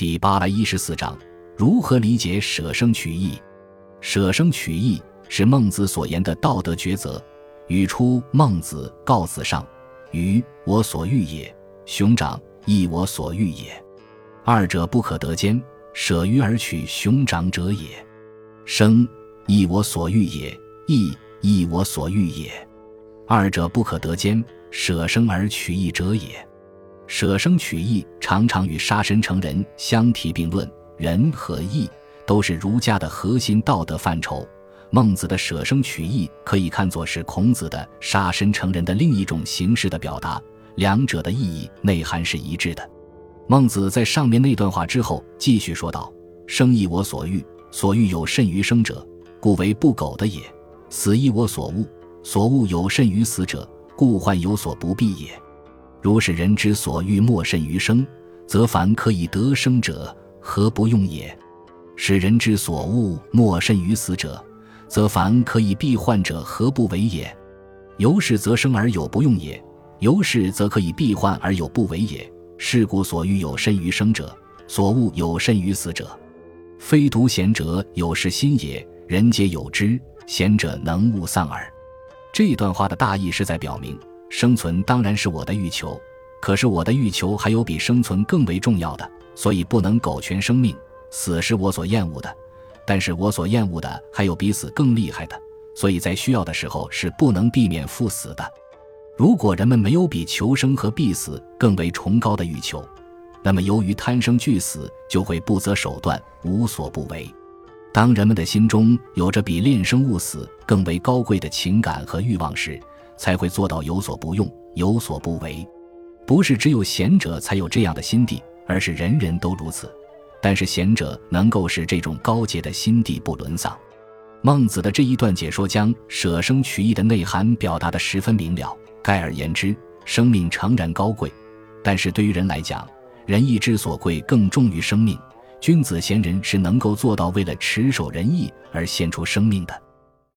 第八百一十四章：如何理解舍生取义？舍生取义是孟子所言的道德抉择。语出孟子告子上：“鱼，我所欲也；熊掌，亦我所欲也。二者不可得兼，舍鱼而取熊掌者也。生，亦我所欲也；义，亦我所欲也。二者不可得兼，舍生而取义者也。舍生取义常常与杀身成仁相提并论。仁和义都是儒家的核心道德范畴。”孟子的舍生取义可以看作是孔子的杀身成仁的另一种形式的表达，两者的意义内涵是一致的。孟子在上面那段话之后继续说道：“生亦我所欲，所欲有甚于生者，故为不苟的也；死亦我所恶，所恶有甚于死者，故患有所不避也。如是人之所欲莫甚于生，则凡可以得生者，何不用也？使人之所恶莫甚于死者。”则凡可以避患者，何不为也？由是则生而有不用也；由是则可以避患而有不为也。是故所欲有甚于生者，所恶有甚于死者。非独贤者有是心也，人皆有之。贤者能勿丧耳。这段话的大意是在表明，生存当然是我的欲求，可是我的欲求还有比生存更为重要的，所以不能苟全生命。死是我所厌恶的。但是我所厌恶的还有比死更厉害的，所以在需要的时候是不能避免赴死的。如果人们没有比求生和避死更为崇高的欲求，那么由于贪生惧死，就会不择手段，无所不为。当人们的心中有着比恋生勿死更为高贵的情感和欲望时，才会做到有所不用，有所不为。不是只有贤者才有这样的心地，而是人人都如此。但是贤者能够使这种高洁的心地不沦丧。孟子的这一段解说将舍生取义的内涵表达得十分明了。概而言之，生命诚然高贵，但是对于人来讲，仁义之所贵更重于生命。君子贤人是能够做到为了持守仁义而献出生命的。